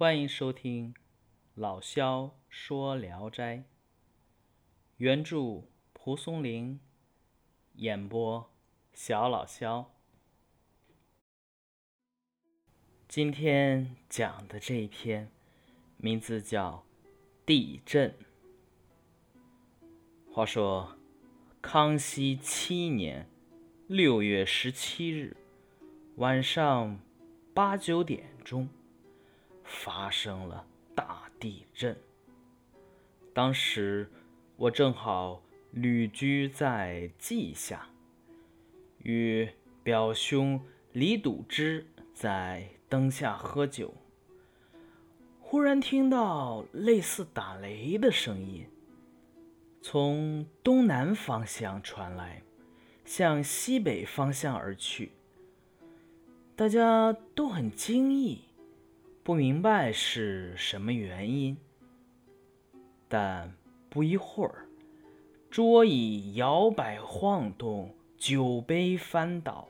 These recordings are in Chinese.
欢迎收听老萧说《聊斋》，原著蒲松龄，演播小老萧。今天讲的这一篇，名字叫《地震》。话说，康熙七年六月十七日晚上八九点钟，发生了大地震。当时我正好旅居在稷下，与表兄李笃之在灯下喝酒，忽然听到类似打雷的声音。从东南方向传来，向西北方向而去。大家都很惊异，不明白是什么原因。但不一会儿，桌椅摇摆晃动，酒杯翻倒，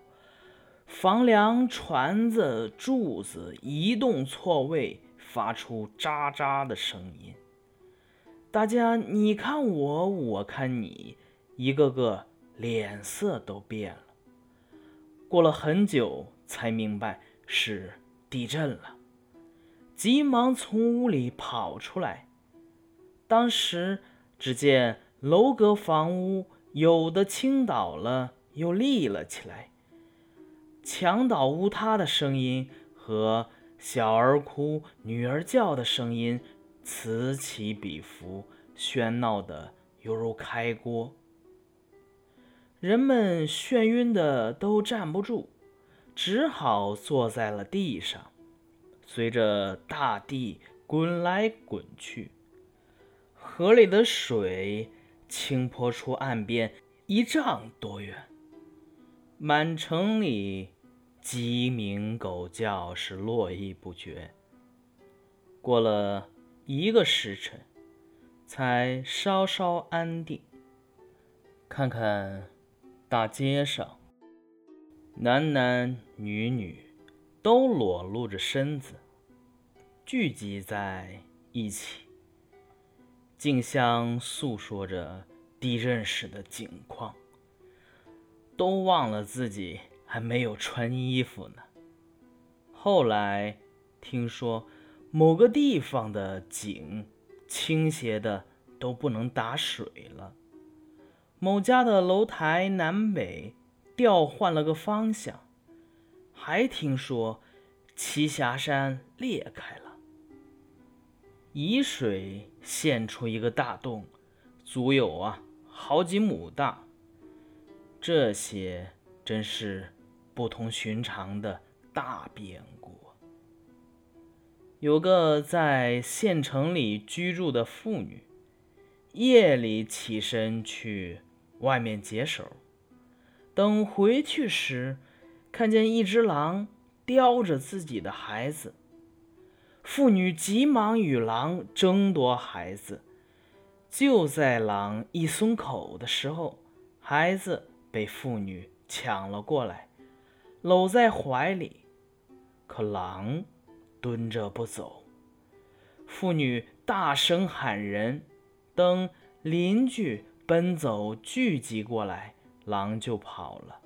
房梁、船子、柱子移动错位，发出喳喳的声音。大家你看我，我看你，一个个脸色都变了。过了很久，才明白是地震了，急忙从屋里跑出来。当时只见楼阁房屋有的倾倒了，又立了起来，墙倒屋塌的声音和小儿哭、女儿叫的声音。此起彼伏，喧闹的犹如开锅。人们眩晕的都站不住，只好坐在了地上，随着大地滚来滚去。河里的水倾泼出岸边一丈多远，满城里鸡鸣狗叫是络绎不绝。过了。一个时辰，才稍稍安定。看看大街上，男男女女都裸露着身子，聚集在一起，竞相诉说着地震时的景况，都忘了自己还没有穿衣服呢。后来听说。某个地方的井倾斜的都不能打水了。某家的楼台南北调换了个方向，还听说栖霞山裂开了，沂水现出一个大洞，足有啊好几亩大。这些真是不同寻常的大变故。有个在县城里居住的妇女，夜里起身去外面解手，等回去时，看见一只狼叼着自己的孩子。妇女急忙与狼争夺孩子，就在狼一松口的时候，孩子被妇女抢了过来，搂在怀里，可狼。蹲着不走，妇女大声喊人，等邻居奔走聚集过来，狼就跑了。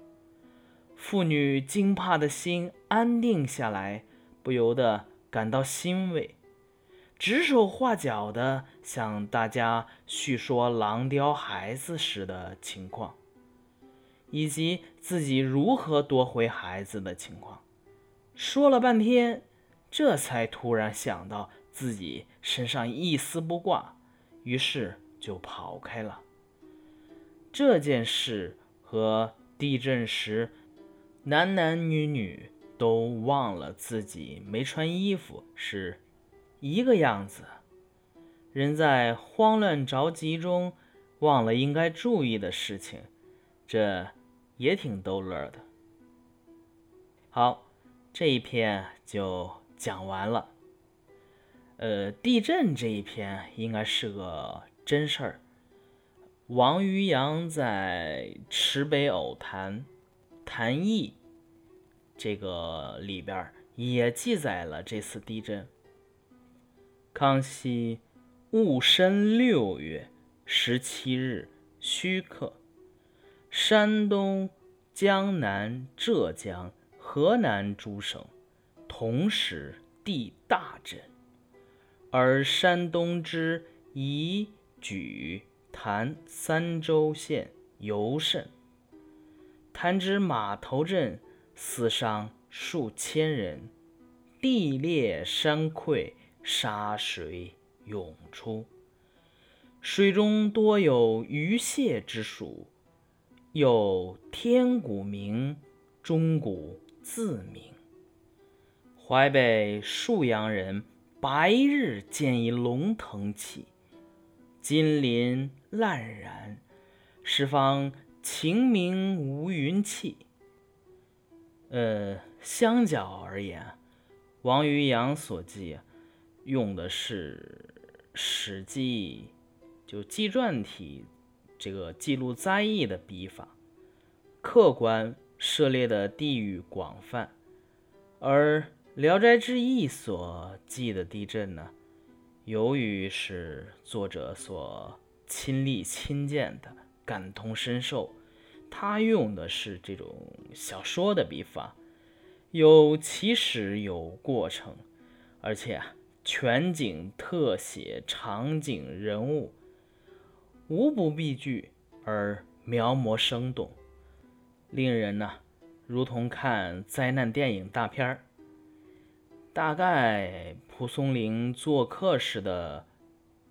妇女惊怕的心安定下来，不由得感到欣慰，指手画脚的向大家叙说狼叼孩子时的情况，以及自己如何夺回孩子的情况，说了半天。这才突然想到自己身上一丝不挂，于是就跑开了。这件事和地震时男男女女都忘了自己没穿衣服是一个样子。人在慌乱着急中忘了应该注意的事情，这也挺逗乐的。好，这一篇就。讲完了，呃，地震这一篇应该是个真事儿。王渔洋在《池北偶谈·谈艺》这个里边也记载了这次地震。康熙戊申六月十七日戌刻，山东、江南、浙江、河南诸省同时地大震，而山东之宜、莒、潭三州县尤甚。潭之马头镇死伤数千人，地裂山溃。沙水涌出，水中多有鱼蟹之属，有天鼓鸣，钟鼓自鸣。淮北沭阳人白日见一龙腾起，金鳞烂然，十方晴明无云气。呃，相较而言，王渔洋所记。用的是《史记》就纪传体这个记录灾异的笔法，客观涉猎的地域广泛，而《聊斋志异》所记的地震呢，由于是作者所亲历亲见的，感同身受，他用的是这种小说的笔法，有起始有过程，而且啊。全景特写、场景人物，无不避句而描摹生动，令人呢如同看灾难电影大片儿。大概蒲松龄做客时的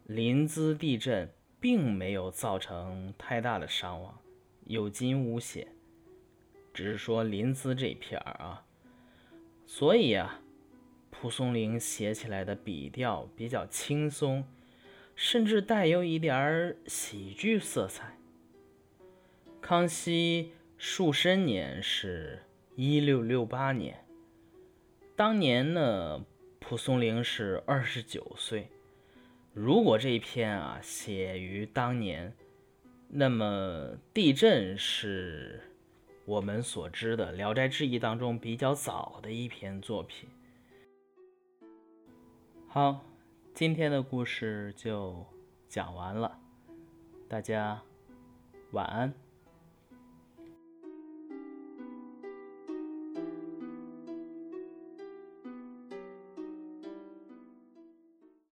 临淄地震，并没有造成太大的伤亡，有惊无险，只是说临淄这片儿啊，所以啊。蒲松龄写起来的笔调比较轻松，甚至带有一点儿喜剧色彩。康熙戊申年是一六六八年，当年呢，蒲松龄是二十九岁。如果这一篇啊写于当年，那么地震是我们所知的《聊斋志异》当中比较早的一篇作品。好，今天的故事就讲完了，大家晚安。